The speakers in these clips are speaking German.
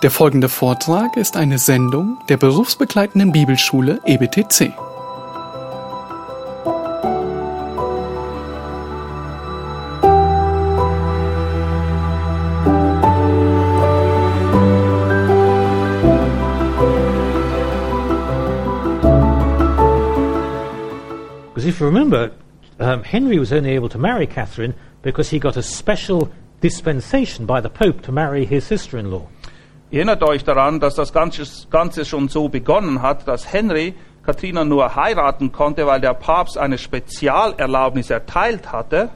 Der folgende Vortrag ist eine Sendung der berufsbegleitenden Bibelschule EBTC. Because if you remember, um, Henry was only able to marry Catherine because he got a special dispensation by the Pope to marry his sister in law. Erinnert euch daran, dass das Ganze, Ganze schon so begonnen hat, dass Henry Katrina nur heiraten konnte, weil der Papst eine Spezialerlaubnis erteilt hatte.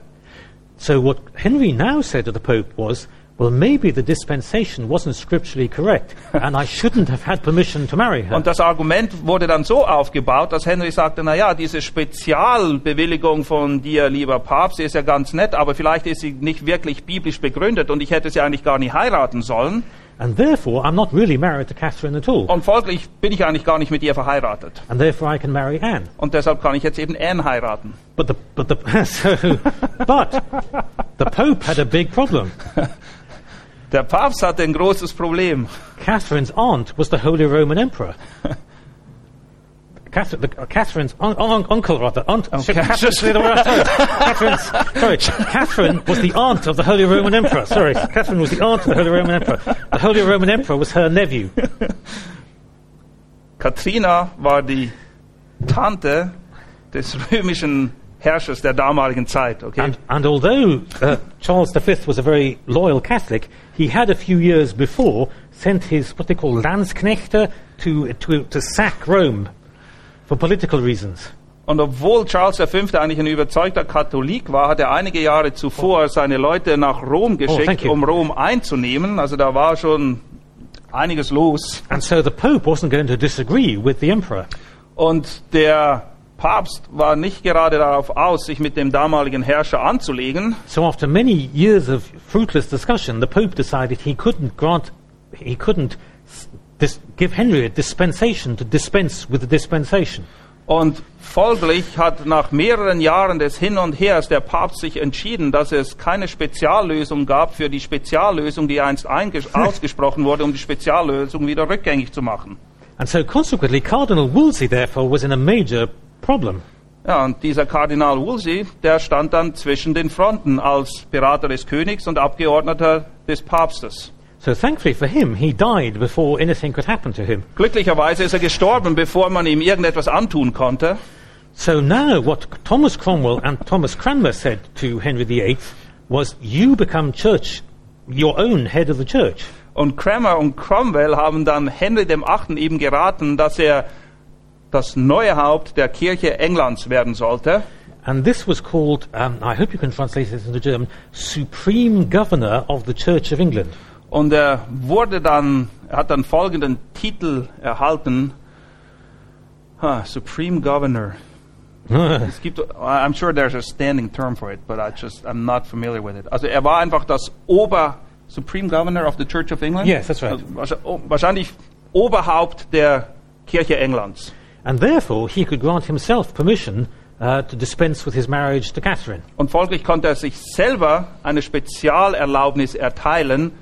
So what Henry now said to the Pope was, well, maybe the dispensation wasn't scripturally correct, and I shouldn't have had permission to marry her. Und das Argument wurde dann so aufgebaut, dass Henry sagte, na ja, diese Spezialbewilligung von dir, lieber Papst, ist ja ganz nett, aber vielleicht ist sie nicht wirklich biblisch begründet und ich hätte sie eigentlich gar nicht heiraten sollen. And therefore, I'm not really married to Catherine at all. Und folglich bin ich eigentlich gar nicht mit ihr verheiratet. And therefore, I can marry Anne. Und deshalb kann ich jetzt eben Anne heiraten. But the, but the, so, but the Pope had a big problem. Der Papst hatte ein großes Problem. Catherine's aunt was the Holy Roman Emperor. Catherine, the, uh, Catherine's un, un, uncle, rather. Aunt, Okay. Catherine's, the right term. Catherine's, sorry, Catherine was the aunt of the Holy Roman Emperor. Sorry, Catherine was the aunt of the Holy Roman Emperor. The Holy Roman Emperor was her nephew. Katrina war die Tante des römischen Herrschers der damaligen Zeit. Okay? And, and although uh, Charles V was a very loyal Catholic, he had a few years before sent his what they call Landsknechte to, to, to sack Rome for political reasons. Und obwohl Charles V. eigentlich ein überzeugter Katholik war, hat er einige Jahre zuvor seine Leute nach Rom Oh, geschickt, you. um Rom einzunehmen. Also da war schon einiges los. And so the Pope wasn't going to disagree with the Emperor. Und der Papst war nicht gerade darauf aus, sich mit dem damaligen Herrscher anzulegen. So after many years of fruitless discussion, the Pope decided he couldn't grant, he couldn't dis- give Henry a dispensation to dispense with the dispensation. Und folglich hat nach mehreren Jahren des Hin und Hers der Papst sich entschieden, dass es keine Speziallösung gab für die Speziallösung, die einst ausgesprochen wurde, um die Speziallösung wieder rückgängig zu machen. And so consequently, Cardinal Wolsey therefore was in a major problem. Ja, und dieser Kardinal Wolsey, der stand dann zwischen den Fronten als Berater des Königs und Abgeordneter des Papstes. So thankfully for him, he died before anything could happen to him. Glücklicherweise ist er gestorben, bevor man ihm irgendetwas antun konnte. So now what Thomas Cromwell and Thomas Cranmer said to Henry VIII was, you become church, your own head of the church. Und Cranmer und Cromwell haben dann Henry dem Achten eben geraten, dass er das neue Haupt der Kirche Englands werden sollte. And this was called, um, I hope you can translate this into German, Supreme Governor of the Church of England. Und er wurde dann, er hat dann folgenden Titel erhalten. Huh, Supreme Governor. Es gibt, I'm sure there's a standing term for it, but I just, I'm not familiar with it. Also er war einfach das Ober, Supreme Governor of the Church of England? Yes, that's right. Also oh, wahrscheinlich Oberhaupt der Kirche Englands. And therefore, he could grant himself permission uh, to dispense with his marriage to Catherine. Und folglich konnte er sich selber eine Spezialerlaubnis erteilen,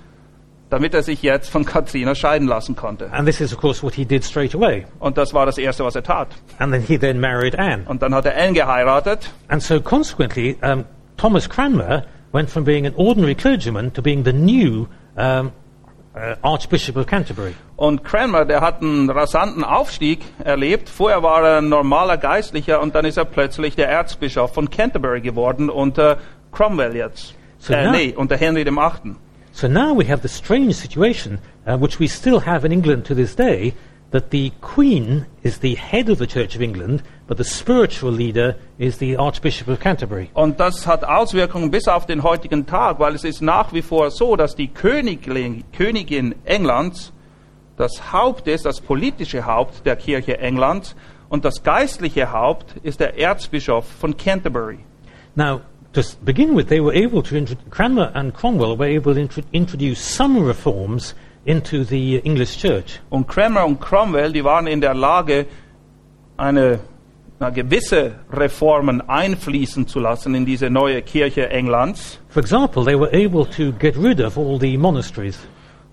damit er sich jetzt von Katrina scheiden lassen konnte. And this is, of course, what he did straight away. Und das war das Erste, was er tat. And then he then married Anne. Und dann hat er Anne geheiratet. And so, consequently, um, Thomas Cranmer went from being an ordinary clergyman to being the new um, uh, Archbishop of Canterbury. Und Cranmer, der hat einen rasanten Aufstieg erlebt. Vorher war er ein normaler Geistlicher und dann ist er plötzlich der Erzbischof von Canterbury geworden unter Cromwell jetzt. So äh, now- nee, unter Henry dem Achten. So now we have the strange situation, uh, which we still have in England to this day, that the Queen is the head of the Church of England, but the spiritual leader is the Archbishop of Canterbury. Und das hat Auswirkungen bis auf den heutigen Tag, weil es ist nach wie vor so, dass die Königin, Königin Englands das Haupt ist, das politische Haupt der Kirche Englands und das geistliche Haupt ist der Erzbischof von Canterbury. Now, to begin with, they were able to, Cranmer and Cromwell were able to intro- introduce some reforms into the English church. Und Cranmer und Cromwell, die waren in der Lage, eine na, gewisse Reformen einfließen zu lassen in diese neue Kirche Englands. For example, they were able to get rid of all the monasteries.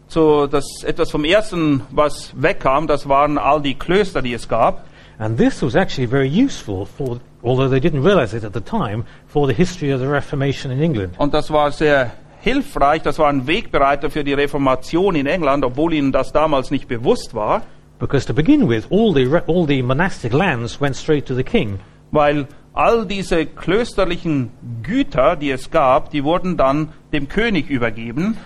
so das etwas vom ersten, was wegkam, das waren all die Klöster, die es gab. And this was actually very useful for, although they didn't realize it at the time, for the history of the Reformation in England. Und das war sehr hilfreich, das war ein Wegbereiter für die Reformation in England, obwohl ihnen das damals nicht bewusst war, Because to begin with, all the, all the monastic lands went straight to the king. weil all diese klösterlichen Güter, die es gab, die wurden dann dem König übergeben.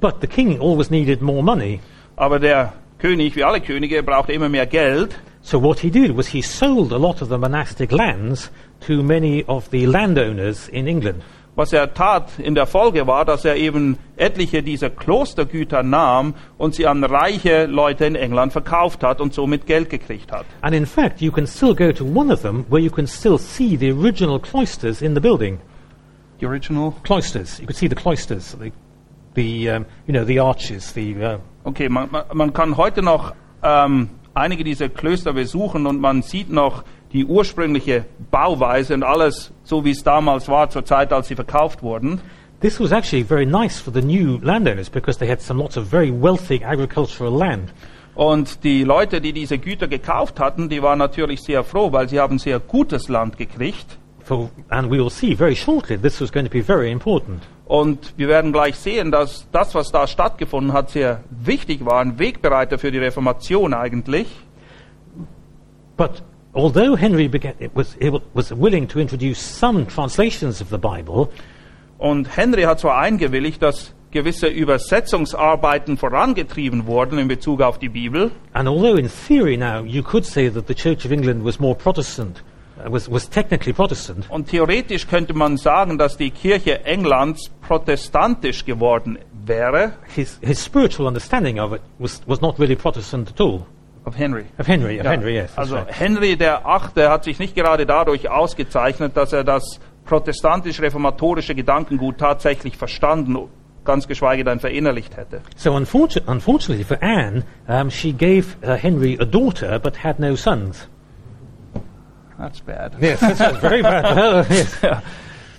But the king always needed more money. Aber der König, wie alle Könige, brauchte immer mehr Geld. So what he did was he sold a lot of the monastic lands to many of the landowners in England. Was er tat in der Folge war, dass er eben etliche dieser Klostergüter nahm und sie an reiche Leute in England verkauft hat und somit Geld gekriegt hat. And in fact, you can still go to one of them where you can still see the original cloisters in the building. Die Original? Cloisters. You can see the cloisters, the, the um, you know, the arches, the. Uh, Okay, man, man, man kann heute noch ähm, einige dieser Klöster besuchen und man sieht noch die ursprüngliche Bauweise und alles so, wie es damals war, zur Zeit, als sie verkauft wurden. this was actually very nice for the new landowners because they had some lots of very wealthy agricultural land. Und die Leute, die diese Güter gekauft hatten, die waren natürlich sehr froh, weil sie haben sehr gutes Land gekriegt. For, and we will see very shortly this was going to be very important. Und wir werden gleich sehen, dass das, was da stattgefunden hat, sehr wichtig war, ein Wegbereiter für die Reformation eigentlich. But although Henry began, was, was willing to introduce some translations of the Bible, Und Henry hat zwar eingewilligt, dass gewisse Übersetzungsarbeiten vorangetrieben wurden in Bezug auf die Bibel. and although in theory now you could say that the Church of England was more Protestant, was, was technically Protestant, Und theoretisch könnte man sagen, dass die Kirche Englands protestantisch geworden wäre. his, his spiritual understanding of it was, was not really Protestant at all. Of Henry. Of Henry, of Ja, Henry, yes. also right. Henry der Achte hat sich nicht gerade dadurch ausgezeichnet, dass er das protestantisch-reformatorische Gedankengut tatsächlich verstanden, ganz geschweige denn verinnerlicht hätte. So unfortu- unfortunately for Anne, um, she gave uh, Henry a daughter but had no sons. That's bad. Yes, that's very bad.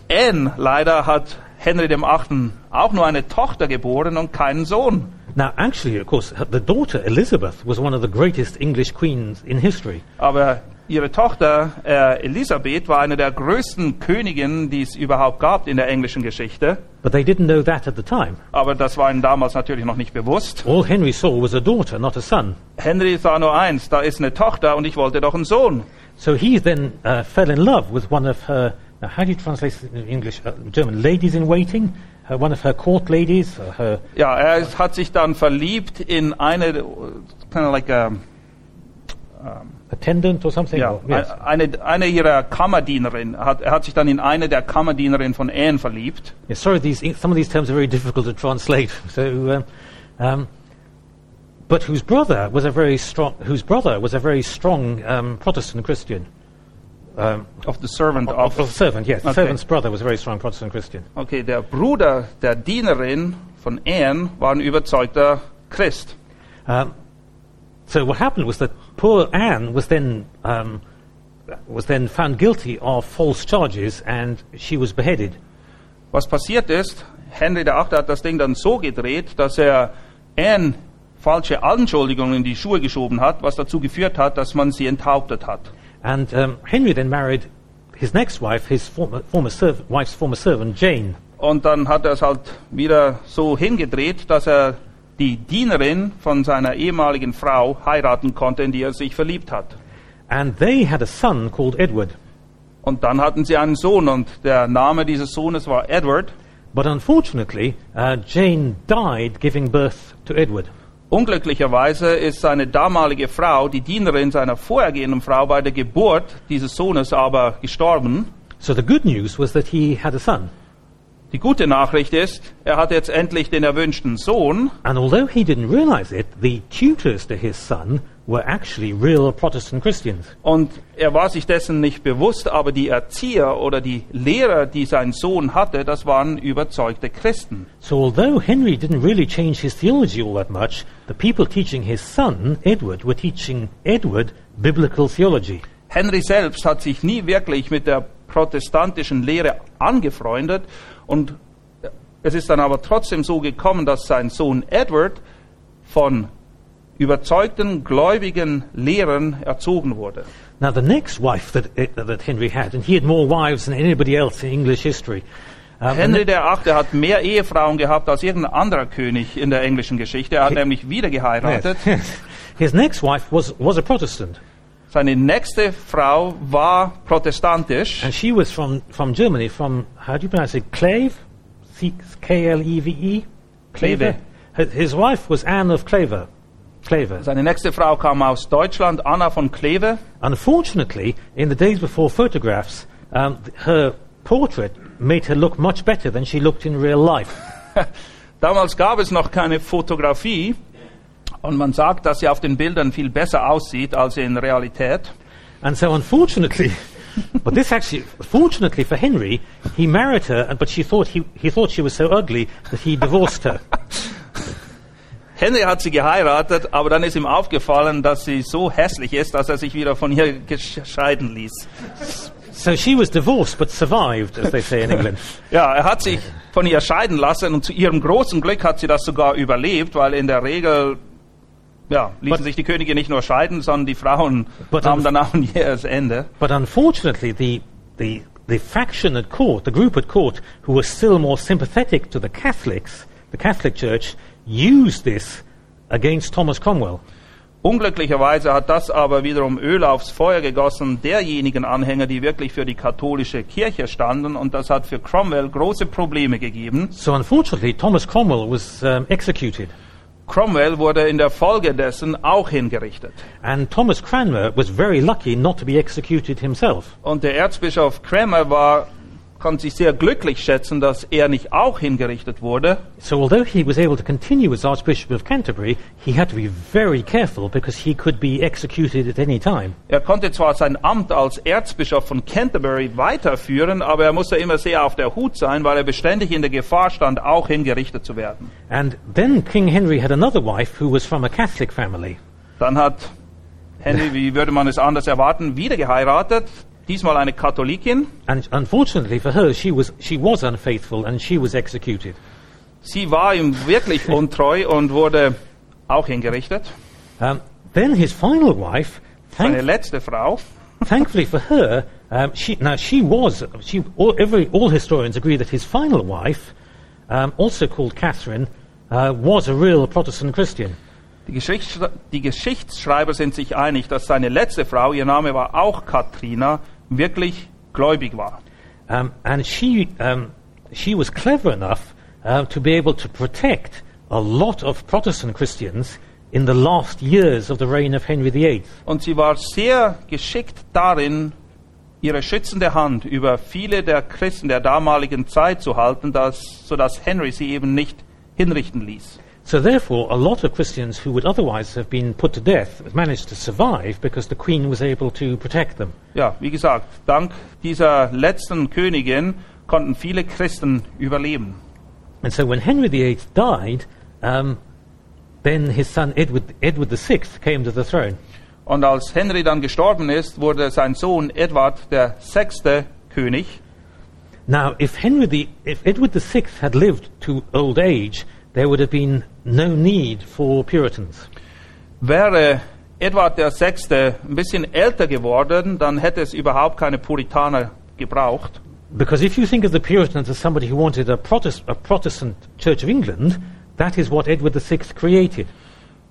Anne leider hat Henry dem Achten auch nur eine Tochter geboren und keinen Sohn. Now, actually, of course, the daughter Elizabeth was one of the greatest English queens in history. Aber ihre Tochter äh, Elisabeth war eine der größten Königinnen, die es überhaupt gab in der englischen Geschichte. But they didn't know that at the time. Aber das war ihnen damals natürlich noch nicht bewusst. All Henry saw was a daughter, not a son. Henry sah nur eins, da ist eine Tochter und ich wollte doch einen Sohn. So he then uh, fell in love with one of her, now how do you translate it in English? Uh, German, ladies in waiting? Uh, one of her court ladies, uh, her, Ja, er hat sich dann verliebt in eine, kind of like a, attendant or something? ja, Or- yes. eine, eine ihrer Kammerdienerin. Hat, er hat sich dann in eine der Kammerdienerinnen von Anne verliebt. Yeah, sorry, these, some of these terms are very difficult to translate. So, um, um, but whose brother was a very strong, whose brother was a very strong um, Protestant Christian. Um, Of the servant of, of. of servant, yes. The Okay. servant's brother was a very strong Protestant Christian. Okay, der Bruder der Dienerin von Anne war ein überzeugter Christ. Um, so what happened was that poor Anne was then um, was then found guilty of false charges, and she was beheaded. Was passiert ist, Henry VIII. hat das Ding dann so gedreht, dass er Anne falsche Anschuldigungen in die Schuhe geschoben hat, was dazu geführt hat, dass man sie enthauptet hat. And um, Henry then married his next wife, his former, former serv- wife's former servant Jane. Und dann hat er es halt wieder so hingedreht, dass er die Dienerin von seiner ehemaligen Frau heiraten konnte, in die er sich verliebt hat. And they had a son called Edward. Und dann hatten sie einen Sohn und der Name dieses Sohnes war Edward. But unfortunately, uh, Jane died giving birth to Edward. Unglücklicherweise ist seine damalige Frau, die Dienerin seiner vorhergehenden Frau, bei der Geburt dieses Sohnes aber gestorben. So the good news was that he had a son. Die gute Nachricht ist, er hat jetzt endlich den erwünschten Sohn. And although he didn't realize it, the tutors to his son were actually real Protestant Christians. Und er war sich dessen nicht bewusst, aber die Erzieher oder die Lehrer, die sein Sohn hatte, das waren überzeugte Christen. So although Henry didn't really change his theology all that much, the people teaching his son, Edward, were teaching Edward biblical theology. Henry selbst hat sich nie wirklich mit der protestantischen Lehre angefreundet und es ist dann aber trotzdem so gekommen, dass sein Sohn Edward von überzeugten, gläubigen Lehrern erzogen wurde. Now, the next wife that, uh, that Henry had, and he had more wives than anybody else in English history. Um, and Henry der Achte hat mehr Ehefrauen gehabt als irgendein anderer König in der englischen Geschichte. Er hat nämlich wieder geheiratet. Yes. His next wife was, was a Protestant, Seine nächste Frau war protestantisch. and she was from, from Germany, from, how do you pronounce it, Kleve? K-L-E-V-E? Kleve. His- wife was Anne of Kleve. Kleve. Seine nächste Frau kam aus Deutschland, Anna von Kleve. Unfortunately, in the days before photographs, um, her portrait made her look much better than she looked in real life. Damals gab es noch keine Fotografie und man sagt, dass sie auf den Bildern viel besser aussieht als in Realität. And so, unfortunately, but this actually, fortunately for Henry, he married her, but she thought he, he thought she was so ugly that he divorced her. Henry hat sie geheiratet, aber dann ist ihm aufgefallen, dass sie so hässlich ist, dass er sich wieder von ihr scheiden ließ. So she was divorced, but survived, as they say in England. Ja, er hat sich von ihr scheiden lassen und zu ihrem großen Glück hat sie das sogar überlebt, weil in der Regel ja, ließen But- sich die Könige nicht nur scheiden, sondern die Frauen haben dann auch ein jähes Ende. But unfortunately, the, the, the faction at court, the group at court, who were still more sympathetic to the Catholics, the Catholic Church, used this against Thomas Cromwell. Unglücklicherweise hat das aber wiederum Öl aufs Feuer gegossen derjenigen Anhänger, die wirklich für die katholische Kirche standen und das hat für Cromwell große Probleme gegeben. So unfortunately, Thomas Cromwell was um, executed. Cromwell wurde in der Folge dessen auch hingerichtet. And Thomas Cranmer was very lucky not to be executed himself. Und der Erzbischof Cranmer war, kann sich sehr glücklich schätzen, dass er nicht auch hingerichtet wurde. So although he was able to continue as Archbishop of Canterbury, he had to be very careful because he could be executed at any time. Er konnte zwar sein Amt als Erzbischof von Canterbury weiterführen, aber er musste immer sehr auf der Hut sein, weil er beständig in der Gefahr stand, auch hingerichtet zu werden. And then King Henry had another wife who was from a Catholic family. Dann hat Henry, wie würde man es anders erwarten, wieder geheiratet, diesmal eine Katholikin. And unfortunately for her, she was, she was unfaithful and she was executed. Sie war ihm wirklich untreu und wurde auch hingerichtet. Um, then his final wife, Seine letzte Frau. thankfully for her, um, she, now she was, she, all, every, all historians agree that his final wife, um, also called Catherine, uh, was a real Protestant Christian. Die, Geschichts die Geschichtsschreiber sind sich einig, dass seine letzte Frau, ihr Name war auch Katrina, wirklich gläubig war. Um, and she, um, she was clever enough uh, to be able to protect a lot of Protestant Christians in the last years of the reign of Henry VIII. Und sie war sehr geschickt darin, ihre schützende Hand über viele der Christen der damaligen Zeit zu halten, dass, sodass Henry sie eben nicht hinrichten ließ. So therefore, a lot of Christians who would otherwise have been put to death managed to survive because the Queen was able to protect them. Ja, wie gesagt, dank dieser letzten Königin konnten viele Christen überleben. And so when Henry VIII died, um, then his son Edward, Edward VI came to the throne. Und als Henry dann gestorben ist, wurde sein Sohn Edward der sechste König. Now, if Henry the, if Edward VI had lived to old age, there would have been no need for Puritans. Wäre Edward Sechste ein bisschen älter geworden, dann hätte es überhaupt keine Puritaner gebraucht. Because if you think of the Puritans as somebody who wanted a, Protest, a Protestant Church of England, that is what Edward VI created.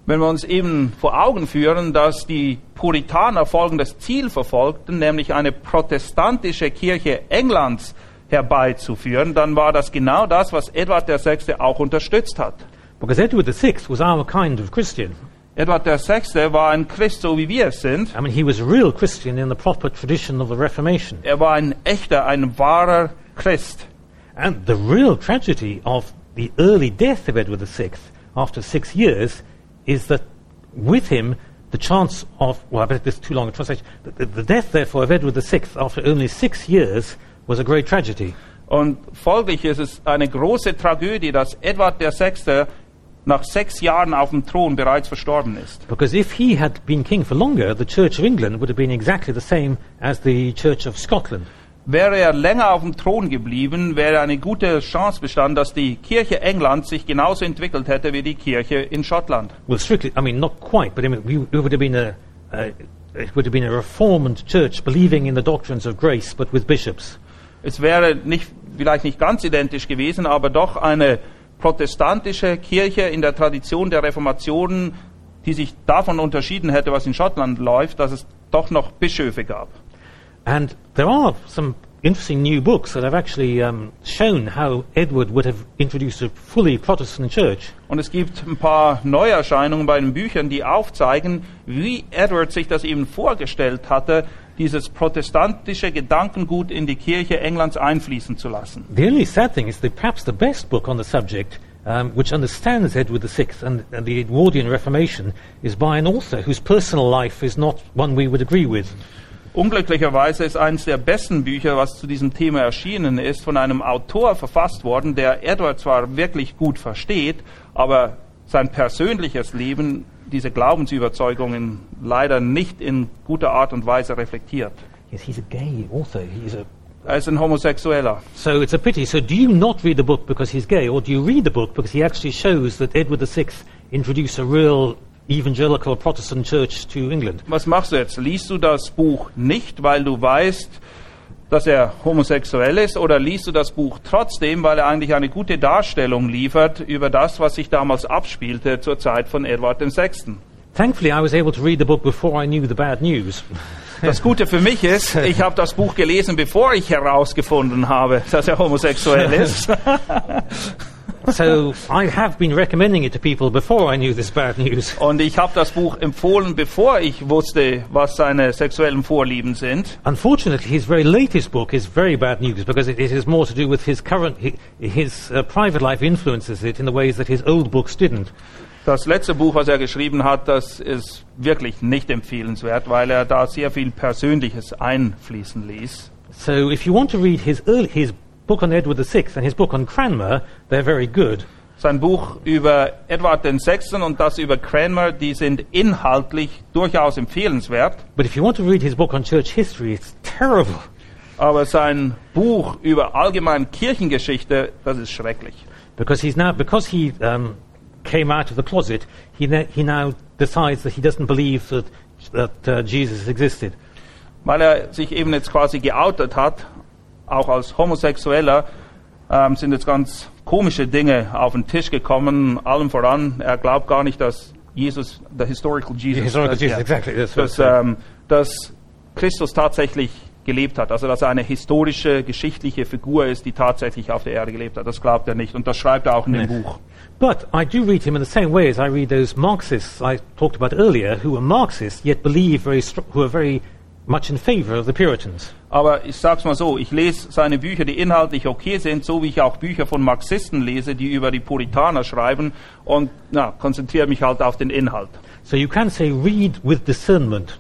Wenn wir uns eben vor Augen führen, dass die Puritaner folgendes Ziel verfolgten, nämlich eine protestantische Kirche Englands herbeizuführen, dann war das genau das, was Edward VI. auch unterstützt hat. Because Edward VI was our kind of Christian. Edward VI. war ein Christ, so wie wir es sind. I mean, he was a real Christian in the proper tradition of the Reformation. Er war ein echter, ein wahrer Christ. And the real tragedy of the early death of Edward VI after six years is that with him, the chance of, well, I bet this is too long a translation, the, the, death, therefore, of Edward VI after only six years was a great tragedy. Und folglich ist es eine große Tragödie, dass Edward VI. Nach sechs Jahren auf dem Thron bereits verstorben ist. Because if he had been king for longer, the Church of England would have been exactly the same as the Church of Scotland. Wäre er länger auf dem Thron geblieben, wäre eine gute Chance bestanden, dass die Kirche Englands sich genauso entwickelt hätte wie die Kirche in Schottland. Well, strictly, I mean, not quite, but I mean, we, it would have been a, uh, it would have been a reformed church believing in the doctrines of grace, but with bishops. Es wäre nicht, vielleicht nicht ganz identisch gewesen, aber doch eine protestantische Kirche in der Tradition der Reformation, die sich davon unterschieden hätte, was in Schottland läuft, dass es doch noch Bischöfe gab. And there are some interesting new books that have actually um, shown how Edward would have introduced a fully Protestant church. Und es gibt ein paar Neuerscheinungen bei den Büchern, die aufzeigen, wie Edward sich das eben vorgestellt hatte, dieses protestantische Gedankengut in die Kirche Englands einfließen zu lassen. The only sad thing is that perhaps the best book on the subject, um, which understands Edward VI and, and the Edwardian Reformation, is by an author whose personal life is not one we would agree with. Unglücklicherweise ist eines der besten Bücher, was zu diesem Thema erschienen ist, von einem Autor verfasst worden, der Edward zwar wirklich gut versteht, aber sein persönliches Leben, diese Glaubensüberzeugungen leider nicht in guter Art und Weise reflektiert. Yes, he's a gay author. He's a Er ist ein Homosexueller. So it's a pity. So do you not read the book because he's gay, or do you read the book because he actually shows that Edward VI introduced a real evangelical Protestant church to England? Was machst du jetzt? Liest du das Buch nicht, weil du weißt, dass er homosexuell ist, oder liest du das Buch trotzdem, weil er eigentlich eine gute Darstellung liefert über das, was sich damals abspielte zur Zeit von Edward VI.? Thankfully, I was able to read the book before I knew the bad news. Das Gute für mich ist, ich habe das Buch gelesen, bevor ich herausgefunden habe, dass er homosexuell ist. so I have been recommending it to people before I knew this bad news. Und ich habe das Buch empfohlen, bevor ich wusste, was seine sexuellen Vorlieben sind. Unfortunately, his very latest book is very bad news because it, it is more to do with his current, hi- his uh, private life influences it in the ways that his old books didn't. Das letzte Buch, was er geschrieben hat, das ist wirklich nicht empfehlenswert, weil er da sehr viel Persönliches einfließen ließ. So if you want to read his, early, his book on Edward VI and his book on Cranmer, they're very good. Sein Buch über Edward VI. und das über Cranmer, die sind inhaltlich durchaus empfehlenswert. But if you want to read his book on church history, it's terrible. Aber sein Buch über allgemein Kirchengeschichte, das ist schrecklich. Because he's now, because he um, came out of the closet, he, ne- he now decides that he doesn't believe that, that uh, Jesus existed. Weil er sich eben jetzt quasi geoutet hat, auch als Homosexueller, ähm, sind jetzt ganz komische Dinge auf den Tisch gekommen. Allem voran, er glaubt gar nicht, dass Jesus, der historical Jesus, The historical äh, Jesus, ja, exactly. That's dass, ähm, dass Christus tatsächlich gelebt hat, also dass er eine historische, geschichtliche Figur ist, die tatsächlich auf der Erde gelebt hat. Das glaubt er nicht und das schreibt er auch in dem. Buch. But I do read him in the same way as I read those Marxists I talked about earlier, who are Marxists yet believe very, who are very much in favour of the Puritans. Aber ich sag's mal so, ich lese seine Bücher, die inhaltlich okay sind, so wie ich auch Bücher von Marxisten lese, die über die Puritaner schreiben und na, konzentriere mich halt auf den Inhalt. So you can say read with discernment.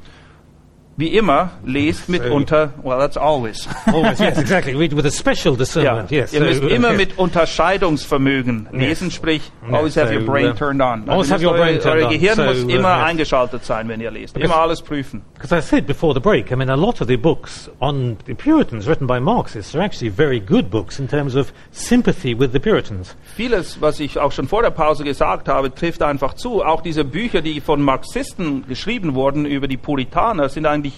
Wie immer, lest mitunter, well, that's always. Always, yes, exactly. Read with a special discernment. Yes. ihr müsst So, immer yes. mit Unterscheidungsvermögen lesen, sprich, always have your so, brain uh, turned on. always Also have your brain euer, turned euer on. Gehirn So, muss uh, immer yes. eingeschaltet sein, wenn ihr lest. Because- Immer alles prüfen. Because I said before the break, I mean, a lot of the books on the Puritans written by Marxists are actually very good books in terms of sympathy with the Puritans. Vieles, was ich auch schon vor der Pause gesagt habe, trifft einfach zu. Auch diese Bücher, die von Marxisten geschrieben wurden über die Puritaner, sind eigentlich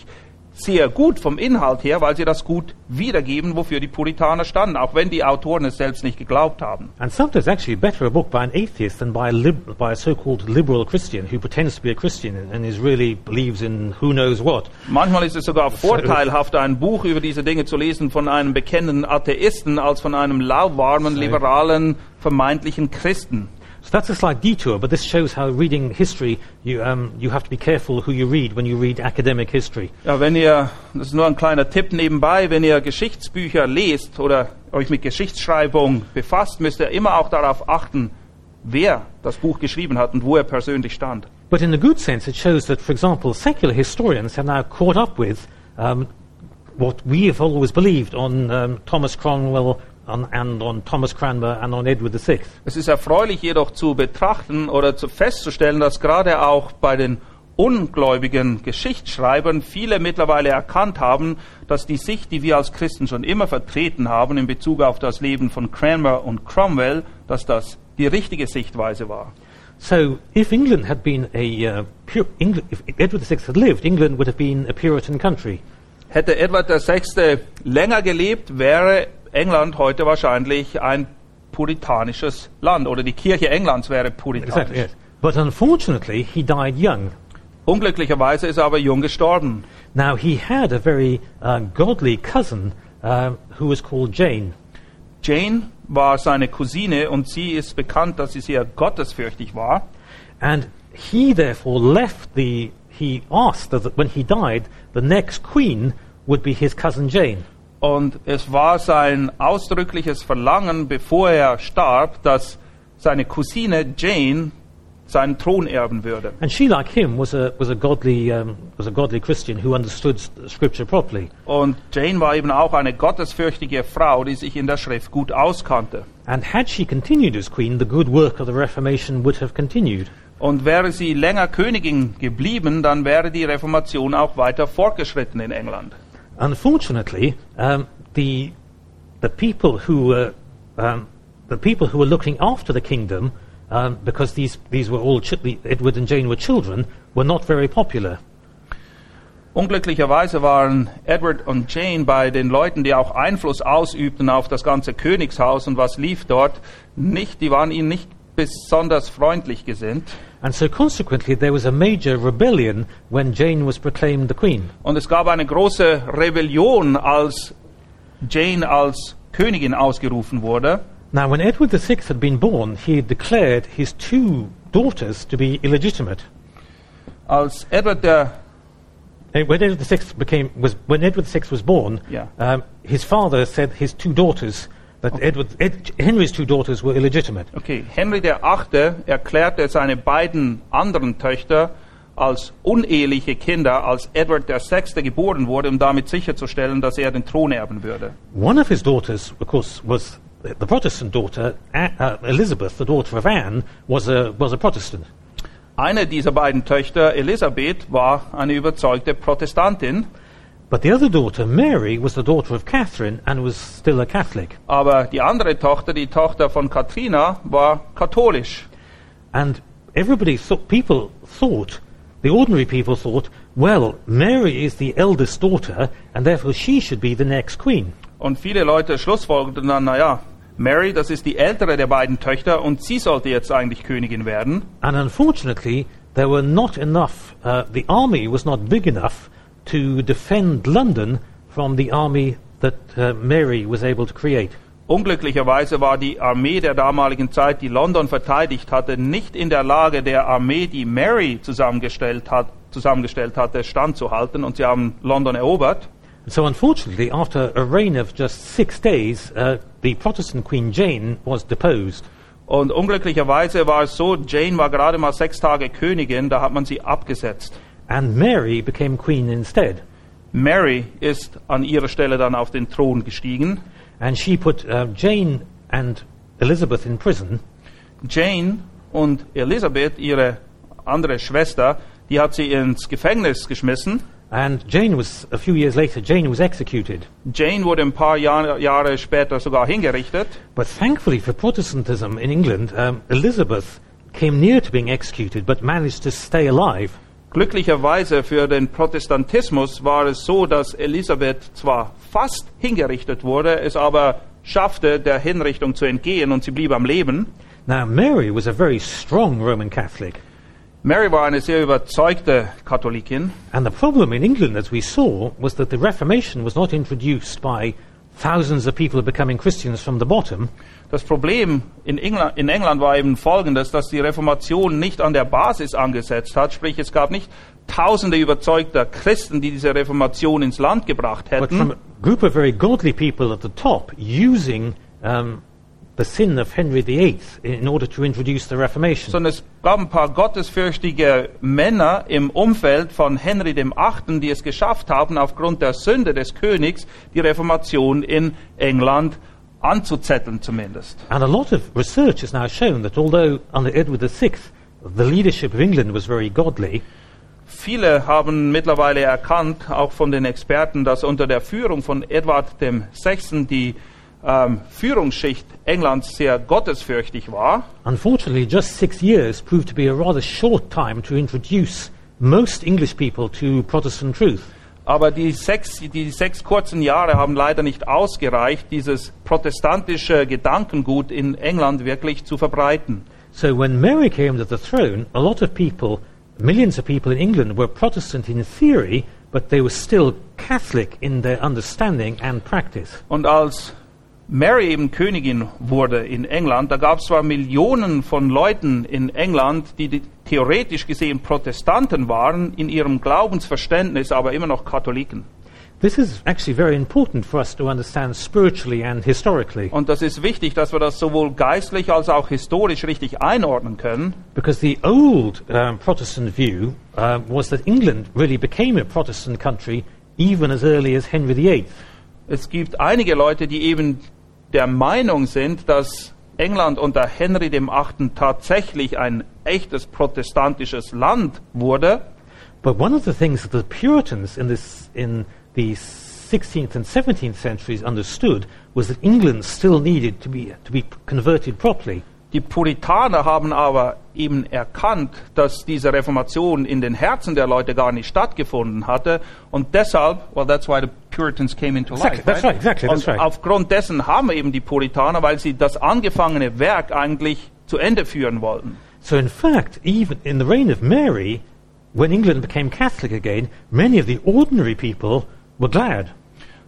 sehr gut vom Inhalt her, weil sie das gut wiedergeben, wofür die Puritaner standen, auch wenn die Autoren es selbst nicht geglaubt haben. And sometimes actually better a book by an atheist than by a, lib- by a so-called liberal Christian who pretends to be a Christian and, and is really believes in who knows what. Manchmal ist es sogar vorteilhafter, ein Buch über diese Dinge zu lesen von einem bekennenden Atheisten als von einem lauwarmen, liberalen, vermeintlichen Christen. So that's a slight detour, but this shows how reading history, you, um, you have to be careful who you read when you read academic history. Ja, wenn ihr, das ist nur ein kleiner Tipp nebenbei, wenn ihr Geschichtsbücher lest oder euch mit Geschichtsschreibung befasst, müsst ihr immer auch darauf achten, wer das Buch geschrieben hat und wo er persönlich stand. But in a good sense, it shows that, for example, secular historians have now caught up with um, what we have always believed on um, Thomas Cromwell and on Thomas Cranmer and on Edward VI. Es ist erfreulich jedoch zu betrachten oder zu festzustellen, dass gerade auch bei den ungläubigen Geschichtsschreibern viele mittlerweile erkannt haben, dass die Sicht, die wir als Christen schon immer vertreten haben in Bezug auf das Leben von Cranmer und Cromwell, dass das die richtige Sichtweise war. So, if England had been a uh, pure, England, if Edward VI had lived, England would have been a Puritan country. Hätte Edward VI. länger gelebt, wäre England heute wahrscheinlich ein puritanisches Land oder die Kirche Englands wäre puritanisch. Exactly, yes. But unfortunately, he died young. Unglücklicherweise ist er aber jung gestorben. Now, he had a very uh, godly cousin uh, who was called Jane. Jane war seine Cousine und sie ist bekannt, dass sie sehr gottesfürchtig war. And he therefore left the, he asked that when he died, the next queen would be his cousin Jane. Und es war sein ausdrückliches Verlangen, bevor er starb, dass seine Cousine Jane seinen Thron erben würde. And she, like him, was a, was a, godly, um, was a godly Christian who understood Scripture properly. Und Jane war eben auch eine gottesfürchtige Frau, die sich in der Schrift gut auskannte. And had she continued as queen, the good work of the Reformation would have continued. Und wäre sie länger Königin geblieben, dann wäre die Reformation auch weiter fortgeschritten in England. Unfortunately, um, the, the people who were, um, the people who were looking after the kingdom, um, because these, these were all, chi- Edward and Jane were children, were not very popular. Unglücklicherweise waren Edward und Jane bei den Leuten, die auch Einfluss ausübten auf das ganze Königshaus und was lief dort, nicht, die waren ihnen nicht besonders freundlich gesinnt. And so consequently, there was a major rebellion when Jane was proclaimed the queen. Und es gab eine große Rebellion, als Jane als Königin ausgerufen wurde. Now, when Edward VI had been born, he had declared his two daughters to be illegitimate. Als Edward der Uh, When Edward VI became was when Edward VI was born, Yeah. um, his father said his two daughters that Edward Ed, Henry's two daughters were illegitimate. Okay, Henry der Achte erklärte seine beiden anderen Töchter als uneheliche Kinder, als Edward der Sechste geboren wurde, um damit sicherzustellen, dass er den Thron erben würde. One of his daughters, of course, was the Protestant daughter, uh, Elizabeth, the daughter of Anne, was a was a Protestant. Eine dieser beiden Töchter, Elisabeth, war eine überzeugte Protestantin, But the other daughter, Mary, was the daughter of Catherine and was still a Catholic. aber die andere Tochter, die Tochter von Katrina, war katholisch. And everybody thought, people thought, the ordinary people thought, well, Mary is the eldest daughter, and therefore she should be the next queen. Und viele Leute schlussfolgerten dann, naja, Mary, das ist die ältere der beiden Töchter und sie sollte jetzt eigentlich Königin werden. And unfortunately, there were not enough, uh, the army was not big enough to defend London from the army that uh, Mary was able to create. Unglücklicherweise war die Armee der damaligen Zeit, die London verteidigt hatte, nicht in der Lage, der Armee, die Mary zusammengestellt, hat, zusammengestellt hatte, standzuhalten und sie haben London erobert. So unfortunately, after a reign of just six days, uh, the Protestant Queen Jane was deposed. Und unglücklicherweise war es so, Jane war gerade mal sechs Tage Königin, da hat man sie abgesetzt. And Mary became queen instead. Mary ist an ihrer Stelle dann auf den Thron gestiegen. And she put uh, Jane and Elizabeth in prison. Jane und Elisabeth, ihre andere Schwester, die hat sie ins Gefängnis geschmissen. And Jane was, a few years later, Jane was executed. Jane wurde ein paar Jahr, Jahre später sogar hingerichtet. But thankfully for Protestantism in England, um, Elizabeth came near to being executed but managed to stay alive. Glücklicherweise für den Protestantismus war es so, dass Elisabeth zwar fast hingerichtet wurde, es aber schaffte, der Hinrichtung zu entgehen und sie blieb am Leben. Now, Mary was a very strong Roman Catholic. Mary war eine sehr überzeugte Katholikin. And the problem in England, as we saw, was that the Reformation was not introduced by thousands of people becoming Christians from the bottom, Das Problem in England, in England war eben folgendes, dass die Reformation nicht an der Basis angesetzt hat, sprich es gab nicht tausende überzeugter Christen, die diese Reformation ins Land gebracht but from hätten, a group of very godly people at the top using um, the sin of Henry VIII in order to introduce the Reformation. sondern es gab ein paar gottesfürchtige Männer im Umfeld von Henry dem Achten, die es geschafft haben, aufgrund der Sünde des Königs die Reformation in England anzuzetteln zumindest. And a lot of research has now shown that although under Edward VI the leadership of England was very godly, viele haben mittlerweile erkannt, auch von den Experten, dass unter der Führung von Edward VI. die ähm, Führungsschicht Englands sehr gottesfürchtig war. Unfortunately, just six years proved to be a rather short time to introduce most English people to Protestant truth. Aber die sechs, die sechs kurzen Jahre haben leider nicht ausgereicht, dieses protestantische Gedankengut in England wirklich zu verbreiten. So when Mary came to the throne, a lot of people, millions of people in England were Protestant in theory, but they were still Catholic in their understanding and practice. Und als Mary eben Königin wurde in England, da gab es zwar Millionen von Leuten in England, die, die theoretisch gesehen Protestanten waren, in ihrem Glaubensverständnis aber immer noch Katholiken. This is actually very important for us to understand spiritually and historically. Und das ist wichtig, dass wir das sowohl geistlich als auch historisch richtig einordnen können. Because the old um, Protestant view uh, was that England really became a Protestant country even as early as Henry VIII. Es gibt einige Leute, die eben der Meinung sind, dass England unter Henry VIII. tatsächlich ein echtes protestantisches Land wurde. But one of the things that the Puritans in, this, in the 16th and 17th centuries understood was that England still needed to be, to be converted properly. Die Puritaner haben aber eben erkannt, dass diese Reformation in den Herzen der Leute gar nicht stattgefunden hatte und deshalb, well, that's why the Puritans came into Exactly, life. that's right, exactly, that's right. aufgrund dessen haben eben die Puritaner, weil sie das angefangene Werk eigentlich zu Ende führen wollten. So, in fact, even in the reign of Mary, when England became Catholic again, many of the ordinary people were glad.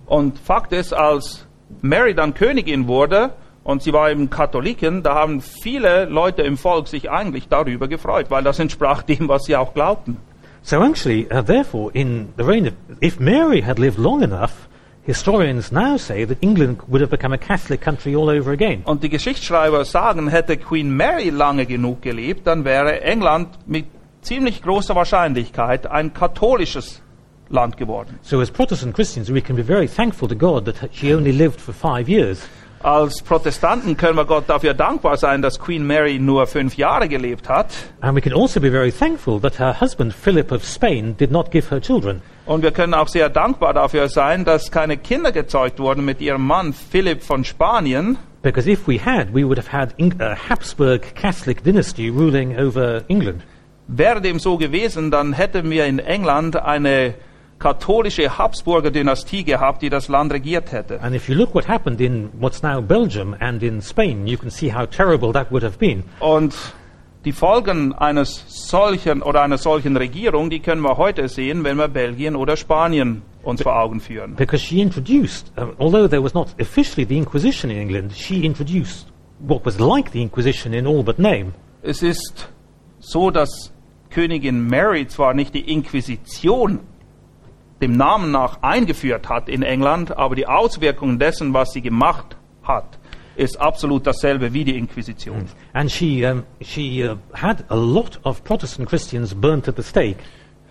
Und Fakt ist, als Mary dann Königin wurde und sie war eben Katholikin, da haben viele Leute im Volk sich eigentlich darüber gefreut, weil das entsprach dem, was sie auch glaubten. So, actually, uh, therefore, in the reign of, if Mary had lived long enough, historians now say that England would have become a Catholic country all over again. Und die Geschichtsschreiber sagen, hätte Queen Mary lange genug gelebt, dann wäre England mit ziemlich großer Wahrscheinlichkeit ein katholisches Land geworden. So, as Protestant Christians, we can be very thankful to God that she only lived for five years. Als Protestanten können wir Gott dafür dankbar sein, dass Queen Mary nur fünf Jahre gelebt hat. And we can also be very thankful that her husband, Philip of Spain, did not give her children. Und wir können auch sehr dankbar dafür sein, dass keine Kinder gezeugt wurden mit ihrem Mann Philipp von Spanien. Because if we had, we would have had a Habsburg Catholic dynasty ruling over England. Wäre dem so gewesen, dann hätten wir in England eine katholische Habsburger Dynastie gehabt, die das Land regiert hätte. And if you look what happened in what's now Belgium and in Spain, you can see how terrible that would have been. Und die Folgen eines solchen oder einer solchen Regierung, die können wir heute sehen, wenn wir Belgien oder Spanien uns vor Augen führen. Because she introduced, um, although there was not officially the Inquisition in England, she introduced what was like the Inquisition in all but name. Es ist so, dass Königin Mary zwar nicht die Inquisition dem Namen nach eingeführt hat in England, aber die Auswirkungen dessen, was sie gemacht hat, ist absolut dasselbe wie die Inquisition. And she, um, she uh, had a lot of Protestant Christians burnt at the stake.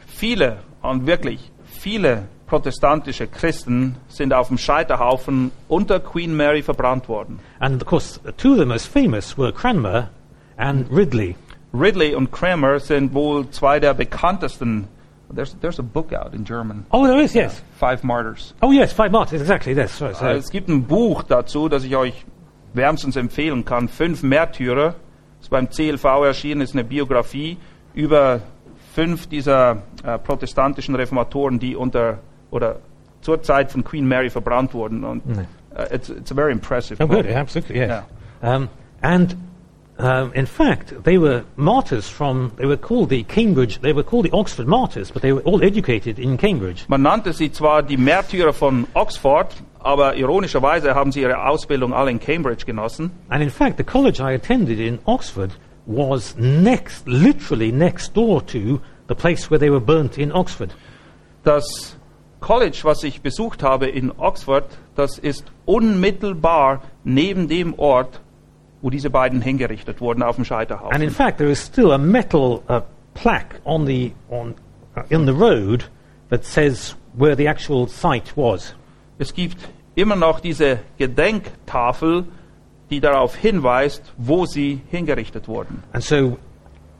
Viele und wirklich viele protestantische Christen sind auf dem Scheiterhaufen unter Queen Mary verbrannt worden. And of course, two of the most famous were Cranmer and Ridley. Ridley und Kramer sind wohl zwei der bekanntesten. There's, there's a book out in German. Oh, there is, yes. Five Martyrs. Oh, yes, five martyrs, exactly, yes. Sorry, so, Es gibt ein Buch dazu, das ich euch wärmstens empfehlen kann. Fünf Märtyrer. Ist beim CLV erschienen, ist eine Biografie über fünf dieser äh, protestantischen Reformatoren, die unter oder zur Zeit von Queen Mary verbrannt wurden. Und äh, it's, it's a very impressive oh, book. good, absolutely, yes. Um, and um, in fact, they were martyrs from, they were called the Cambridge, they were called the Oxford martyrs, but they were all educated in Cambridge. Man nannte sie zwar die Märtyrer von Oxford, aber ironischerweise haben sie ihre Ausbildung alle in Cambridge genossen. And in fact, the college I attended in Oxford was next, literally next door to the place where they were burnt in Oxford. Das College, was ich besucht habe in Oxford, das ist unmittelbar neben dem Ort, wo diese beiden hingerichtet wurden auf dem And in Scheiterhaufen. fact, there is still a metal uh, plaque on the, on, uh, in the road that says where the actual site was. Es gibt immer noch diese Gedenktafel, die darauf hinweist, wo sie hingerichtet wurden. And so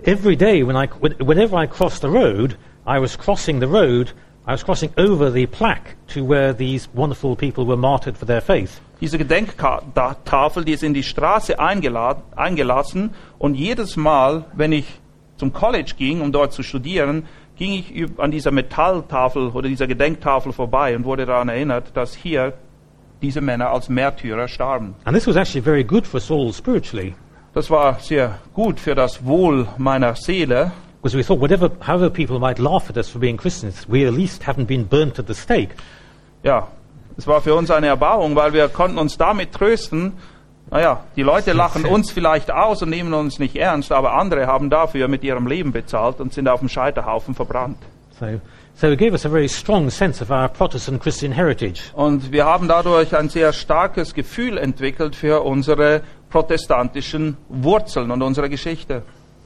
every day when I, when- whenever I crossed the road, I was crossing the road, I was crossing over the plaque to where these wonderful people were martyred for their faith. Diese Gedenktafel, die ist in die Straße eingela- eingelassen und jedes Mal, wenn ich zum College ging, um dort zu studieren, ging ich an dieser Metalltafel oder dieser Gedenktafel vorbei und wurde daran erinnert, dass hier diese Männer als Märtyrer starben. And this was actually very good for Saul spiritually, Das war sehr gut für das Wohl meiner Seele, because we thought whatever, however people might laugh at us for being Christians, we at least haven't been burnt at the stake. Ja, es war für uns eine Erbauung, weil wir konnten uns damit trösten. Naja, die Leute lachen uns vielleicht aus und nehmen uns nicht ernst, aber andere haben dafür mit ihrem Leben bezahlt und sind auf dem Scheiterhaufen verbrannt. So, so it gave us a very strong sense of our Protestant Christian heritage. Und wir haben dadurch ein sehr starkes Gefühl entwickelt für unsere protestantischen Wurzeln und unsere Geschichte.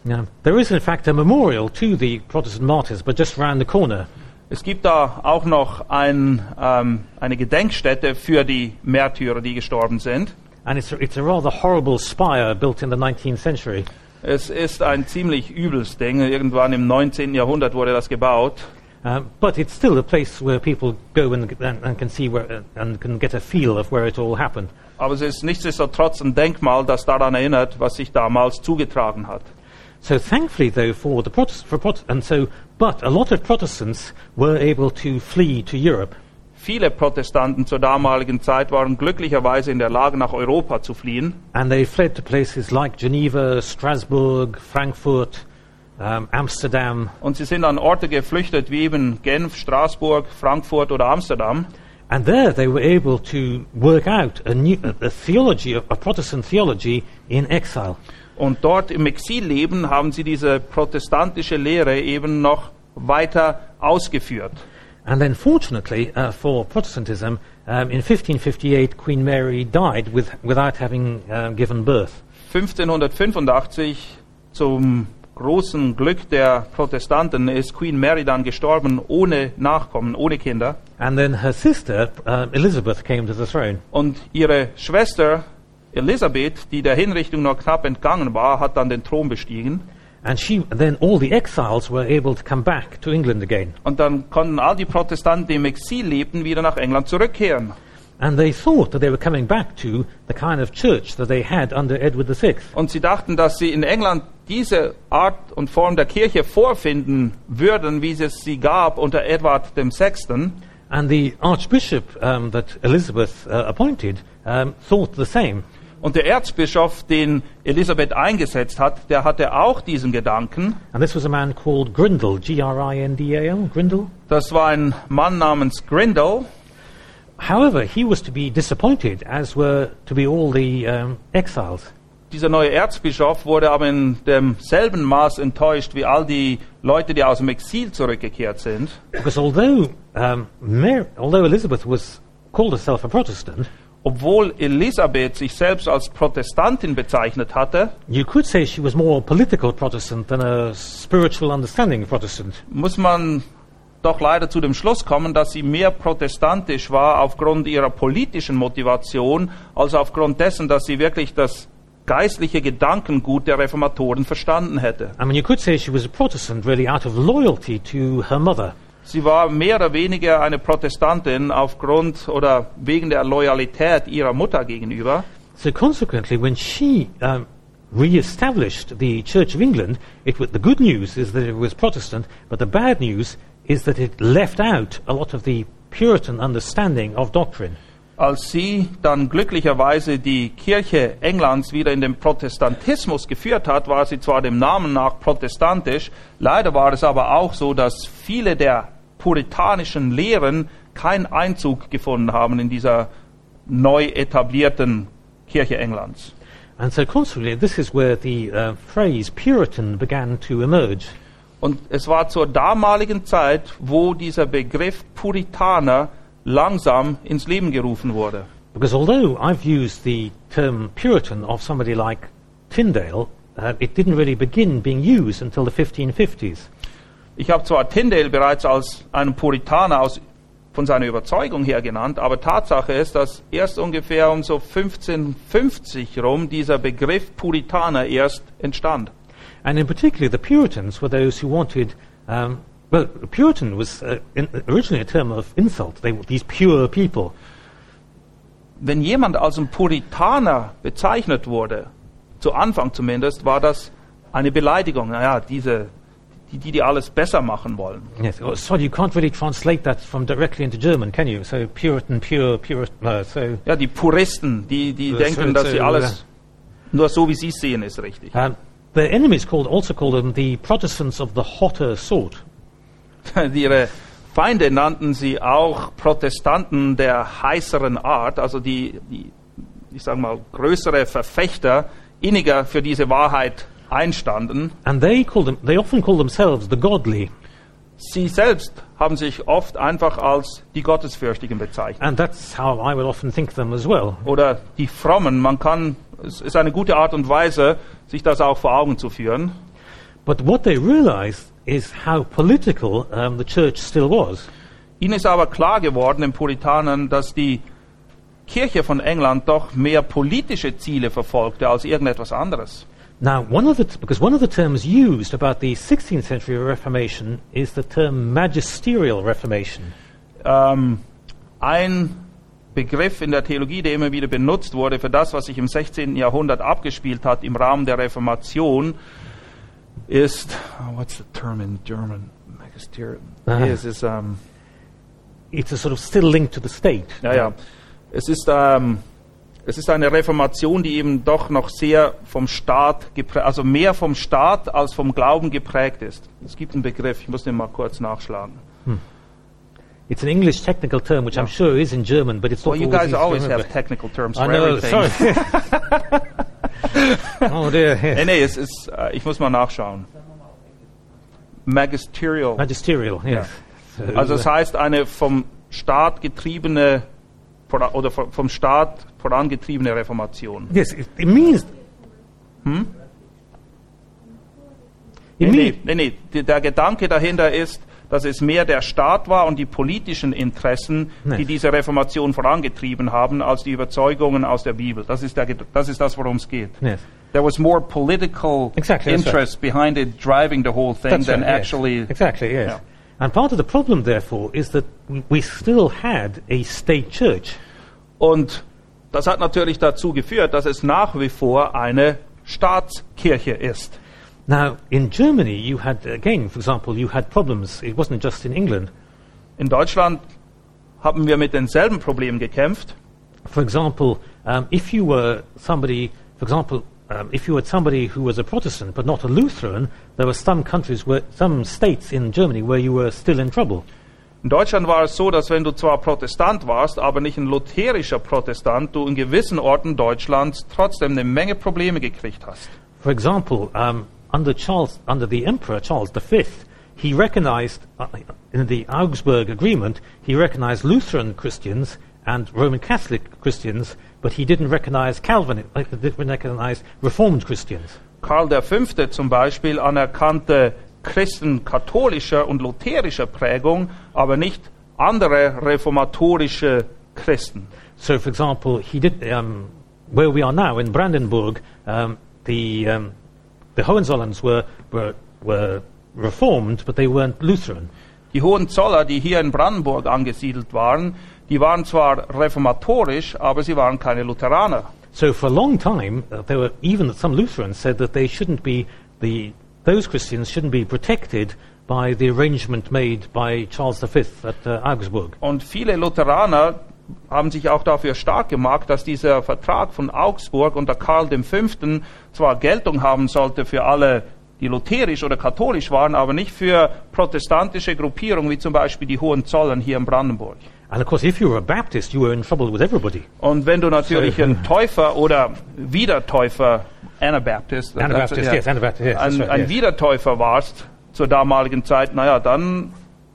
Now, there is in fact a memorial to the Protestant martyrs, but just round the corner. Es gibt da auch noch ein, ähm, eine Gedenkstätte für die Märtyrer, die gestorben sind. And it's a, it's a rather horrible spire built in the 19th century. Es ist ein ziemlich übles Ding. Irgendwann im 19. Jahrhundert wurde das gebaut. Um, but it's still a place where people go and, and, and can see where, uh, and can get a feel of where it all happened. Aber es ist nichtsdestotrotz ein Denkmal, das daran erinnert, was sich damals zugetragen hat. So thankfully, though, for the Protest, for Prot- and so, but a lot of Protestants were able to flee to Europe. Viele Protestanten zur damaligen Zeit waren glücklicherweise in der Lage, nach Europa zu fliehen. And they fled to places like Geneva, Strasbourg, Frankfurt, um, Amsterdam, Und sie sind an Orte geflüchtet, wie eben Genf, Straßburg, Frankfurt oder Amsterdam. and there they were able to work out a, new, a theology, a Protestant theology in exile. Und dort im Exilleben haben sie diese protestantische Lehre eben noch weiter ausgeführt. And then, fortunately uh, for Protestantism, um, in 1558, Queen Mary died with, without having uh, given birth. 1585 zum großen Glück der Protestanten ist Queen Mary dann gestorben ohne Nachkommen, ohne Kinder. And then her sister, um, Elizabeth, came to the throne. Und ihre Schwester Elisabeth, die der Hinrichtung noch knapp entgangen war, hat dann den Thron bestiegen. And she, then all the exiles were able to come back to England again. Und dann konnten all die Protestanten, die im Exil lebten, wieder nach England zurückkehren. And they thought that they were coming back to the kind of church that they had under Edward VI. Und sie dachten, dass sie in England diese Art und Form der Kirche vorfinden würden, wie es sie gab unter Edward VI. And the archbishop um, that Elizabeth uh, appointed um, thought the same. Und der Erzbischof, den Elisabeth eingesetzt hat, der hatte auch diesen Gedanken. And this was a man called Grindal, G-R-I-N-D-A-L, Grindal. Das war ein Mann namens Grindal. However, he was to be disappointed, as were to be all the um, exiles. Dieser neue Erzbischof wurde aber in demselben Maß enttäuscht wie all die Leute, die aus dem Exil zurückgekehrt sind. Because although, um, Mary, although Elizabeth was called herself a Protestant, Obwohl Elisabeth sich selbst als Protestantin bezeichnet hatte, you could say she was more a political Protestant than a spiritual understanding Protestant. muss man doch leider zu dem Schluss kommen, dass sie mehr protestantisch war aufgrund ihrer politischen Motivation, als aufgrund dessen, dass sie wirklich das geistliche Gedankengut der Reformatoren verstanden hätte. I mean, you could say she was a Protestant really out of loyalty to her mother. Sie war mehr oder weniger eine Protestantin aufgrund oder wegen der Loyalität ihrer Mutter gegenüber. So consequently, when she um, re-established the Church of England, it was, the good news is that it was Protestant, but the bad news is that it left out a lot of the Puritan understanding of doctrine. Als sie dann glücklicherweise die Kirche Englands wieder in den Protestantismus geführt hat, war sie zwar dem Namen nach protestantisch, leider war es aber auch so, dass viele der puritanischen Lehren keinen Einzug gefunden haben in dieser neu etablierten Kirche Englands. And so consequently, this is where the uh, phrase Puritan began to emerge. Und es war zur damaligen Zeit, wo dieser Begriff Puritaner langsam ins Leben gerufen wurde. Because although I've used the term Puritan of somebody like Tyndale, uh, it didn't really begin being used until the 1550s. Ich habe zwar Tyndale bereits als einen Puritaner aus, von seiner Überzeugung her genannt, aber Tatsache ist, dass erst ungefähr um so 1550 rum dieser Begriff Puritaner erst entstand. And in particular, the Puritans were those who wanted um, Well, Puritan was uh, in, originally a term of insult. They were these pure people. Wenn jemand als ein Puritaner bezeichnet wurde, zu Anfang zumindest, war das eine Beleidigung. Naja, diese, die, die, die alles besser machen wollen. Yes. Oh, sorry, you can't really translate that from directly into German, can you? So Puritan, pure, pure. Uh, so Ja, die Puristen, die, die Das denken, wird dass sie so, alles nur so, wie sie es sehen, ist richtig. um, the enemies called also called them the Protestants of the hotter sort. Ihre Feinde nannten sie auch Protestanten der heißeren Art, also die, die ich sage mal, größere Verfechter, inniger für diese Wahrheit einstanden. And they call them, they often call themselves the godly. Sie selbst haben sich oft einfach als die Gottesfürchtigen bezeichnet. And that's how I would often think them as well. Oder die Frommen. Man kann, es ist eine gute Art und Weise, sich das auch vor Augen zu führen. But what they realized is how political um, the church still was. Ihnen ist aber klar geworden, den Puritanern, dass die Kirche von England doch mehr politische Ziele verfolgte als irgendetwas anderes. Now, one of the, because one of the terms used about the 16th century Reformation is the term magisterial Reformation. Ähm, ein Begriff in der Theologie, der immer wieder benutzt wurde für das, was sich im 16. Jahrhundert abgespielt hat im Rahmen der Reformation, ist, oh, what's the term in German? Magisterial. Ah. Yes, ist, ähm, It's a sort of still linked to the state. Ja, ja. Es ist, ähm, es ist eine Reformation, die eben doch noch sehr vom Staat, also mehr vom Staat als vom Glauben geprägt ist. Es gibt einen Begriff, ich muss den mal kurz nachschlagen. It's an English technical term, which I'm sure is in German, but it's not Well, you guys always have technical terms I for know, everything. sorry. oh dear. Yes. nee, es ist, äh, ich muss mal nachschauen. Magisterial. Magisterial, yes. So, Also das uh, heißt eine vom Staat getriebene oder vom vom Staat vorangetriebene Reformation. yes, it, it means. Hm? It Nee, nee, means, nee, nee. Der Gedanke dahinter ist, dass es mehr der Staat war und die politischen Interessen, Nee. die diese Reformation vorangetrieben haben, als die Überzeugungen aus der Bibel. Das ist, der, das, ist das, worum es geht. yes. There was more political Exactly, interest behind it driving the whole thing That's than right, yes. actually. Exactly, yes. Yeah. And part of the problem, therefore, is that we- we still had a state church. Und das hat natürlich dazu geführt, dass es nach wie vor eine Staatskirche ist. Now, in Germany, you had, again, for example, you had problems. It wasn't just in England. In Deutschland haben wir mit denselben Problemen gekämpft. For example, um, if you were somebody, for example, um, if you were somebody who was a Protestant but not a Lutheran, there were some countries where, some states in Germany where you were still in trouble. In Deutschland war es so, dass wenn du zwar Protestant warst, aber nicht ein lutherischer Protestant, du in gewissen Orten Deutschlands trotzdem eine Menge Probleme gekriegt hast. For example, um, under Charles, under the Emperor Charles V, he recognized uh, in the Augsburg Agreement, he recognized Lutheran Christians and Roman Catholic Christians, but he didn't recognize Calvin, uh, didn't recognize Reformed Christians. Karl V. zum Beispiel anerkannte Christen katholischer und lutherischer Prägung, aber nicht andere reformatorische Christen. So, for example, he did um, where we are now in Brandenburg. Um, the um, the Hohenzollerns were, were were reformed, but they weren't Lutheran. Die Hohenzoller, die hier in Brandenburg angesiedelt waren, die waren zwar reformatorisch, aber sie waren keine Lutheraner. So, for a long time, uh, there were even some Lutherans said that they shouldn't be the those Christians shouldn't be protected by the arrangement made by Charles V at uh, Augsburg. Und viele Lutheraner haben sich auch dafür stark gemacht, dass dieser Vertrag von Augsburg unter Karl V. zwar Geltung haben sollte für alle, die lutherisch oder katholisch waren, aber nicht für protestantische Gruppierungen wie zum Beispiel die Hohenzollern hier in Brandenburg. And of course, if you were a Baptist, you were in trouble with everybody. Und wenn du natürlich So- ein Täufer oder Wiedertäufer, Anabaptist, Anabaptist, das- yes, Anabaptist, yes, ein, right, ein yes. Wiedertäufer warst zur damaligen Zeit, naja, dann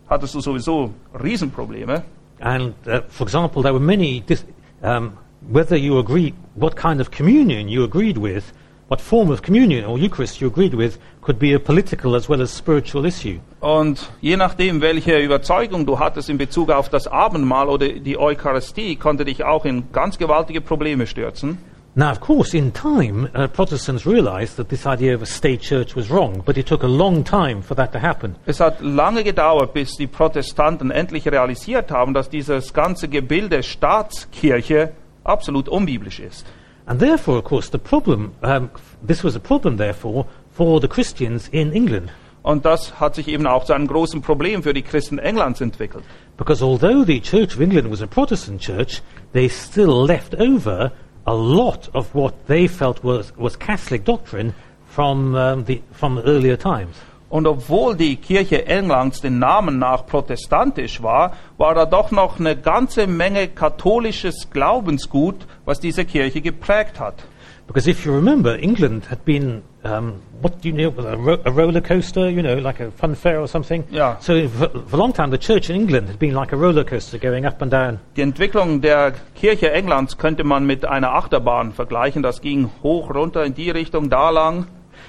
hattest du sowieso Riesenprobleme. And uh, for example, there were many, dis- um, whether you agreed, what kind of communion you agreed with, what form of communion or Eucharist you agreed with, could be a political as well as spiritual issue. Und je nachdem, welche Überzeugung du hattest in Bezug auf das Abendmahl oder die Eucharistie, konnte dich auch in ganz gewaltige Probleme stürzen. Now, of course, in time, uh, Protestants realized that this idea of a state church was wrong, but it took a long time for that to happen. Es hat lange gedauert, bis die Protestanten endlich realisiert haben, dass dieses ganze Gebilde Staatskirche absolut unbiblisch ist. And therefore, of course, the problem, um, this was a problem, therefore, for the Christians in England. Und das hat sich eben auch zu einem großen Problem für die Christen Englands entwickelt. Because although the Church of England was a Protestant church, they still left over a lot of what they felt was, was Catholic doctrine from, um, the, from earlier times. Und obwohl die Kirche Englands den Namen nach protestantisch war, war da doch noch eine ganze Menge katholisches Glaubensgut, was diese Kirche geprägt hat. Because if you remember, England had been, um, what do you know, a, ro- a roller coaster, you know, like a fun fair or something? Yeah. So for, for a long time, the church in England had been like a roller coaster going up and down. Die Entwicklung der Kirche Englands könnte man mit einer Achterbahn vergleichen. Das ging hoch, runter in die Richtung, da lang.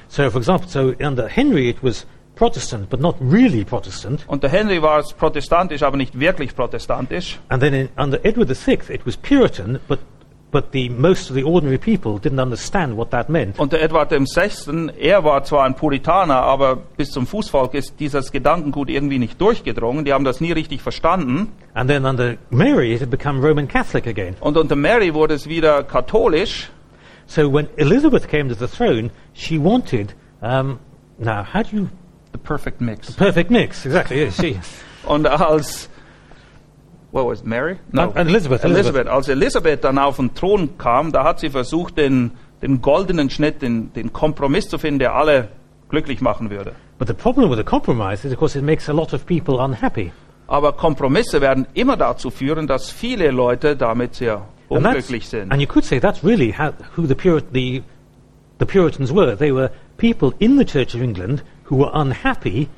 So, for example, so under Henry, it was Protestant, but not really Protestant. Unter Henry war es protestantisch, aber nicht wirklich protestantisch. And then in, under Edward VI, it was Puritan, but, but the, most of the ordinary people didn't understand what that meant. Unter Edward VI., er war zwar ein Puritaner, aber bis zum Fußvolk ist dieses Gedankengut irgendwie nicht durchgedrungen. Die haben das nie richtig verstanden. And then under Mary, it had become Roman Catholic again. Und unter Mary wurde es wieder katholisch. So when Elizabeth came to the throne, she wanted, um, now, how do you, The perfect mix. perfect mix, exactly, yes, she. Und als, what was it, Mary? Uh, Elizabeth, Elizabeth. Elizabeth. Als Elisabeth dann auf den Thron kam, da hat sie versucht, den, den goldenen Schnitt, den, den Kompromiss zu finden, der alle glücklich machen würde. But the problem with a compromise is, of course, it makes a lot of people unhappy. Aber Kompromisse werden immer dazu führen, dass viele Leute damit sehr unglücklich sind. and you could say that's really how, who the, Puri- the, the Puritans were. They were people in the Church of England who were unhappy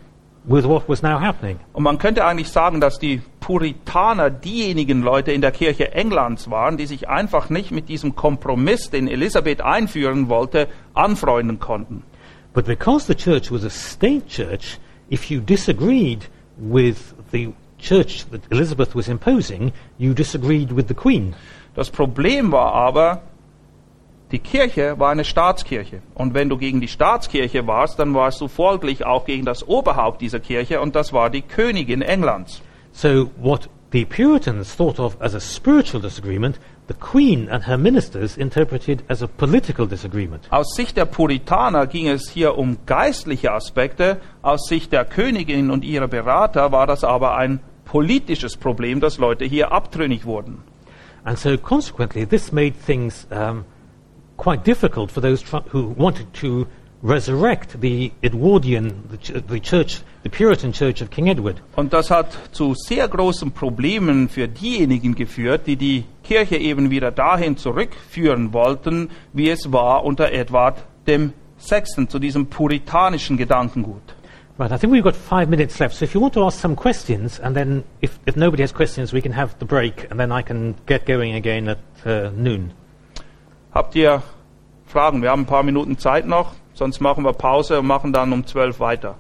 with what was now happening. Und man könnte eigentlich sagen, dass die Puritaner diejenigen Leute in der Kirche Englands waren, die sich einfach nicht mit diesem Kompromiss, den Elisabeth einführen wollte, anfreunden konnten. But because the church was a state church, if you disagreed with the church that Elizabeth was imposing, you disagreed with the Queen. Das Problem war aber, die Kirche war eine Staatskirche. Und wenn du gegen die Staatskirche warst, dann warst du folglich auch gegen das Oberhaupt dieser Kirche, und das war die Königin Englands. So what the Puritans thought of as a spiritual disagreement, the Queen and her ministers interpreted as a political disagreement. Aus Sicht der Puritaner ging es hier um geistliche Aspekte, aus Sicht der Königin und ihrer Berater war das aber ein politisches Problem, dass Leute hier abtrünnig wurden. And so consequently, this made things um, quite difficult for those who wanted to resurrect the Edwardian, the, the church, the Puritan church of King Edward. Und das hat zu sehr großen Problemen für diejenigen geführt, die die Kirche eben wieder dahin zurückführen wollten, wie es war unter Edward dem Sechsten, zu diesem puritanischen Gedankengut. Right, I think we've got five minutes left. So if you want to ask some questions, and then if, if nobody has questions, we can have the break, and then I can get going again at uh, noon. Habt ihr Fragen? Wir haben ein paar Minuten Zeit noch, sonst machen wir Pause und machen dann um zwölf weiter.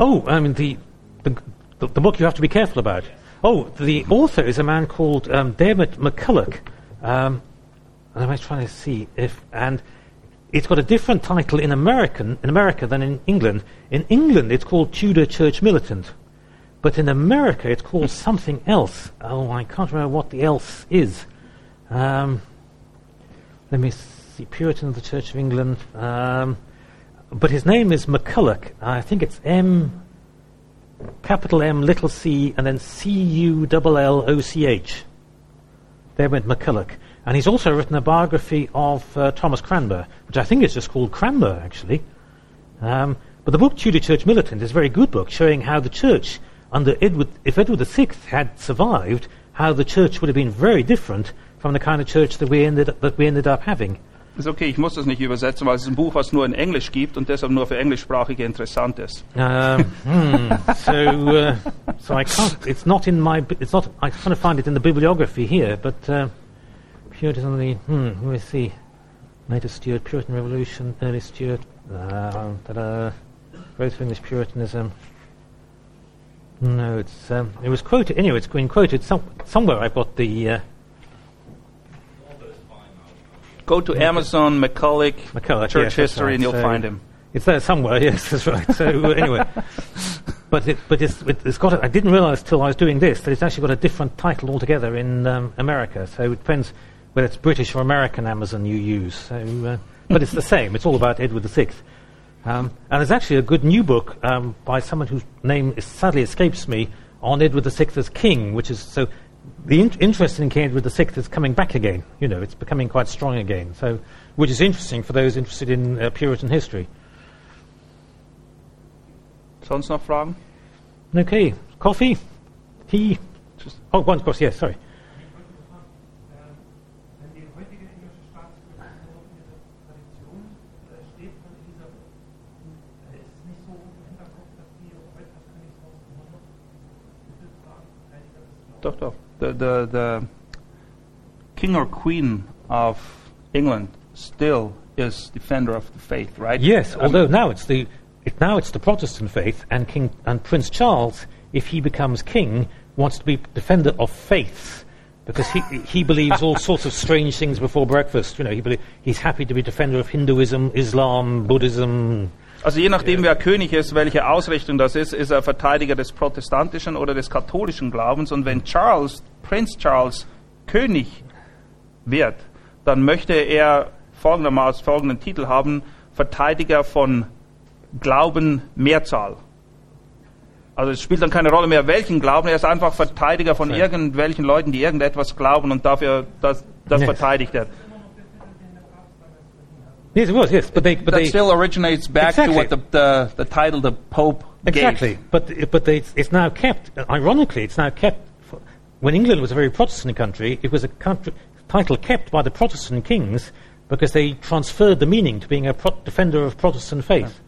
Oh, I mean, the, the, the, book you have to be careful about. Oh, the author is a man called um, Dermot McCulloch. Um, and I'm trying to see if, and it's got a different title in American in America than in England. In England, it's called Tudor Church Militant, but in America, it's called something else. Oh, I can't remember what the else is. Um, let me see, Puritan of the Church of England. Um, but his name is McCulloch. I think it's M, capital M, little c, and then C U L L O C H. There went McCulloch. And he's also written a biography of uh, Thomas Cranmer, which I think is just called Cranmer, actually. Um, but the book Tudor Church Militant is a very good book, showing how the church, under Edward, if Edward VI had survived, how the church would have been very different from the kind of church that we ended, that we ended up having. Ist okay, ich muss das nicht übersetzen, weil es ist ein Buch, was nur in Englisch gibt und deshalb nur für Englischsprachige interessant ist. Um, hmm, so, uh, so I can't. It's not in my. It's not. I kind of find it in the bibliography here, but uh, Puritan. The hmm. Let me see. Later Stuart, Puritan Revolution, early Stuart. Uh, ta-da. Growth of English Puritanism. No, it's um, it was quoted. Anyway, it's been quoted some, somewhere. I've got the uh, Go to Amazon, McCulloch, McCulloch, Church yes, History, right. and you'll So- find him. It's there somewhere. Yes, that's right. So uh, anyway, but it, but it's, it, it's got. A, I didn't realise till I was doing this that it's actually got a different title altogether in um, America. So it depends whether it's British or American Amazon you use. So, uh, but it's the same. It's all about Edward VI. Um, and there's actually a good new book um, by someone whose name is, sadly escapes me on Edward VI as king, which is so. The in- interest in King Edward VI is coming back again. You know, it's becoming quite strong again. So, which is interesting for those interested in uh, Puritan history. Sonst noch Fragen? Okay, coffee, tea. Just- Oh, one course, yes, sorry. Wenn die heutige englische Staatsbürgerschaft in dieser Tradition äh, steht von Elisabeth, äh, ist es nicht so im Hinterkopf, dass die heute das Königshaus immer noch mitteltragen, Verteidiger des Doch, doch. The, the, the king or queen of England still is defender of the faith, right? Yes, Um, although now it's the it, now it's the Protestant faith, and King and Prince Charles, if he becomes king, wants to be defender of faiths. Because he, he believes all sorts of strange things before breakfast. You know, he belie- he's happy to be defender of Hinduism, Islam, Buddhism. Also je nachdem, wer König ist, welche Ausrichtung das ist, ist er Verteidiger des protestantischen oder des katholischen Glaubens. Und wenn Charles, Prinz Charles, König wird, dann möchte er folgendermaßen folgenden Titel haben: Verteidiger von Glauben Mehrzahl. Also es spielt dann keine Rolle mehr, welchen Glauben. Er ist einfach Verteidiger von irgendwelchen Leuten, die irgendetwas glauben und dafür das, das verteidigt er. Yes, it was. Yes, but they but That they still originates back Exactly. to what the, the, the title the Pope Exactly, gave. but but they, it's now kept. Ironically, it's now kept. For, when England was a very Protestant country, it was a country, title kept by the Protestant kings because they transferred the meaning to being a pro- defender of Protestant faith.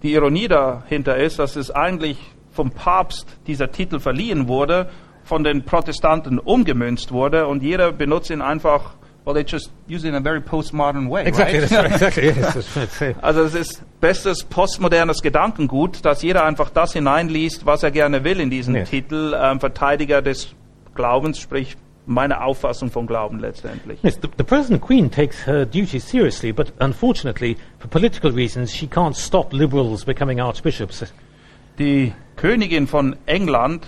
The Die Ironie dahinter ist, dass es eigentlich vom Papst dieser Titel verliehen wurde, von den Protestanten umgemünzt wurde und jeder benutzt ihn einfach, well, they just use it in a very postmodern way. Exactly, right? right, exactly. Yes, Also es ist bestes postmodernes Gedankengut, dass jeder einfach das hineinliest, was er gerne will in diesen Yes. Titel, ähm, Verteidiger des Glaubens, sprich meine Auffassung vom Glauben letztendlich. yes, the, the present queen takes her duties seriously, but unfortunately, for political reasons, she can't stop liberals becoming archbishops. Die Königin von England,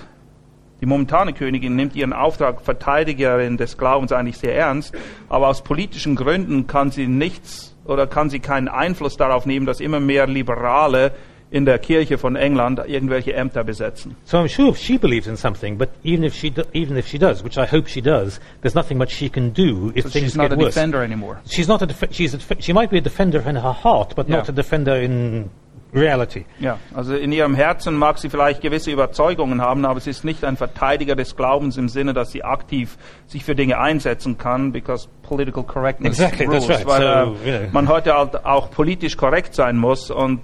die momentane Königin, nimmt ihren Auftrag Verteidigerin des Glaubens eigentlich sehr ernst, aber aus politischen Gründen kann sie nichts oder kann sie keinen Einfluss darauf nehmen, dass immer mehr Liberale in der Kirche von England irgendwelche Ämter besetzen. So I'm sure she believes in something, but even if she do, even if she does, which I hope she does, there's nothing much she can do if So things she's not get a worse. defender anymore. She's not a def- she's a def- she might be a defender in her heart, but not Yeah. a defender in reality. Ja, also in ihrem Herzen mag sie vielleicht gewisse Überzeugungen haben, aber sie ist nicht ein Verteidiger des Glaubens im Sinne, dass sie aktiv sich für Dinge einsetzen kann, because political correctness Exactly, that's rules, right. weil So, äh, you know. man heute halt auch politisch korrekt sein muss und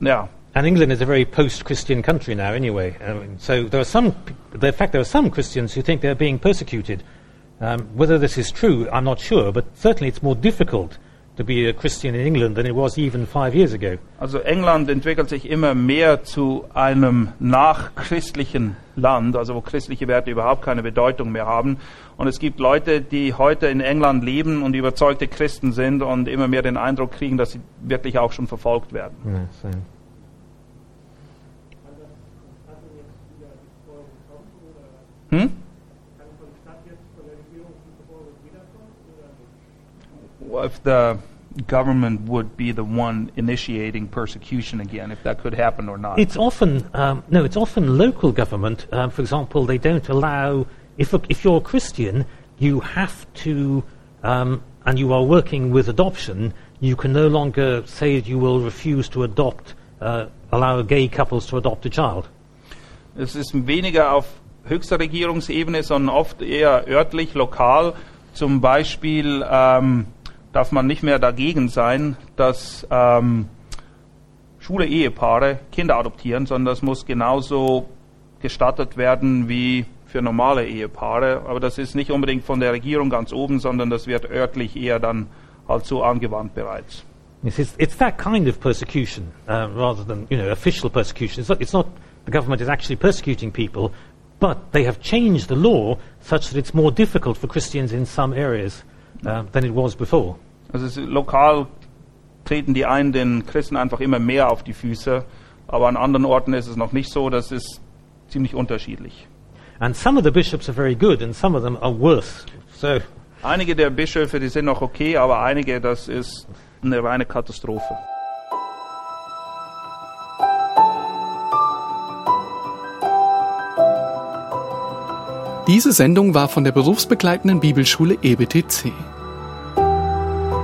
ja, And England is a very post-Christian country now, anyway. I mean, so there are some, in fact, there are some Christians who think they're being persecuted. Um, whether this is true, I'm not sure, but certainly it's more difficult to be a Christian in England than it was even five years ago. Also England entwickelt sich immer mehr zu einem nachchristlichen Land, also wo christliche Werte überhaupt keine Bedeutung mehr haben. Und es gibt Leute, die heute in England leben und überzeugte Christen sind und immer mehr den Eindruck kriegen, dass sie wirklich auch schon verfolgt werden. Yeah, so. Kann If the government would be the one initiating persecution again, if that could happen or not. It's often um, no, it's often local government. Um, for example, they don't allow if a, if you're a Christian, you have to, um, and you are working with adoption. You can no longer say that you will refuse to adopt, uh, allow gay couples to adopt a child. Es ist weniger auf höchster Regierungsebene, sondern oft eher örtlich, lokal. Zum Beispiel ähm, darf man nicht mehr dagegen sein, dass ähm, schwule Ehepaare Kinder adoptieren, sondern das muss genauso gestattet werden wie für normale Ehepaare. Aber das ist nicht unbedingt von der Regierung ganz oben, sondern das wird örtlich eher dann halt so angewandt bereits. It's, it's, that kind of persecution uh, rather than you know official persecution. It's not, it's not the government is actually persecuting people, but they have changed the law such that it's more difficult for Christians in some areas uh, than it was before. Also es, lokal treten die einen den Christen einfach immer mehr auf die Füße, aber an anderen Orten ist es noch nicht so. Das ist ziemlich unterschiedlich. And some of the bishops are very good, and some of them are worse. So Einige der Bischöfe, die sind noch okay, aber einige, das ist eine reine Katastrophe. Diese Sendung war von der berufsbegleitenden Bibelschule EBTC.